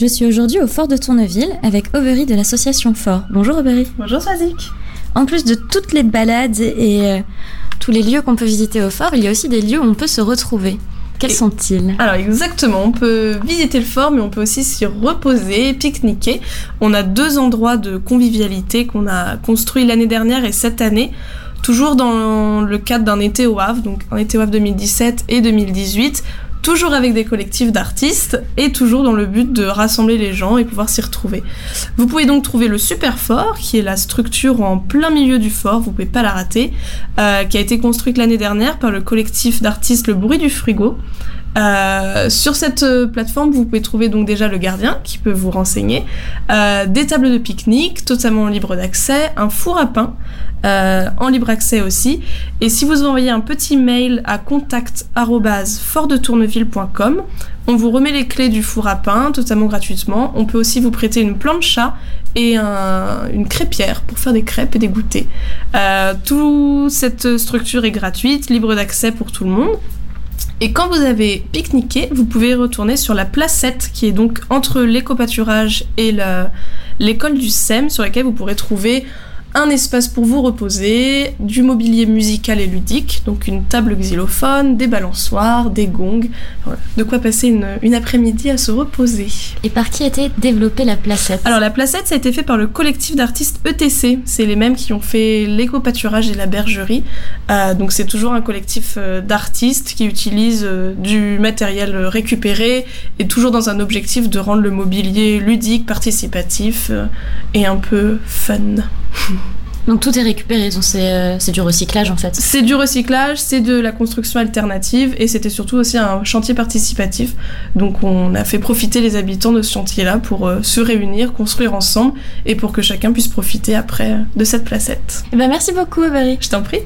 Je suis aujourd'hui au Fort de Tourneville avec Aubery de l'association Fort. Bonjour Aubery. Bonjour Swazik. En plus de toutes les balades et euh, tous les lieux qu'on peut visiter au fort, il y a aussi des lieux où on peut se retrouver. Quels sont-ils? Alors exactement, on peut visiter le fort, mais on peut aussi s'y reposer, pique-niquer. On a deux endroits de convivialité qu'on a construits l'année dernière et cette année, toujours dans le cadre d'un été au Havre, donc un été au Havre 2017 et 2018 toujours avec des collectifs d'artistes et toujours dans le but de rassembler les gens et pouvoir s'y retrouver. Vous pouvez donc trouver le Super Fort, qui est la structure en plein milieu du fort, vous pouvez pas la rater, euh, qui a été construite l'année dernière par le collectif d'artistes Le Bruit du Frigo. Euh, sur cette euh, plateforme, vous pouvez trouver donc déjà le gardien qui peut vous renseigner, euh, des tables de pique-nique totalement libre d'accès, un four à pain en libre accès aussi. Et si vous envoyez un petit mail à contact@fortdetourneville.com, on vous remet les clés du four à pain totalement gratuitement. On peut aussi vous prêter une plancha et une crêpière pour faire des crêpes et des goûters. toute cette structure est gratuite, libre d'accès pour tout le monde. Et quand vous avez pique-niqué, vous pouvez retourner sur la placette qui est donc entre l'éco-pâturage et l'école du SEM sur laquelle vous pourrez trouver un espace pour vous reposer, du mobilier musical et ludique, donc une table xylophone, des balançoires, des gongs, de quoi passer une, après-midi à se reposer. Et par qui a été développée la placette? Alors la placette, ça a été fait par le collectif d'artistes ETC, c'est les mêmes qui ont fait l'éco-pâturage et la bergerie, euh, donc c'est toujours un collectif euh, d'artistes qui utilisent euh, du matériel récupéré et toujours dans un objectif de rendre le mobilier ludique, participatif et un peu fun. Donc tout est récupéré, euh, c'est du recyclage en fait. C'est du recyclage, c'est de la construction alternative et c'était surtout aussi un chantier participatif. Donc on a fait profiter les habitants de ce chantier-là pour euh, se réunir, construire ensemble et pour que chacun puisse profiter après de cette placette. Et eh ben merci beaucoup Barry. Je t'en prie.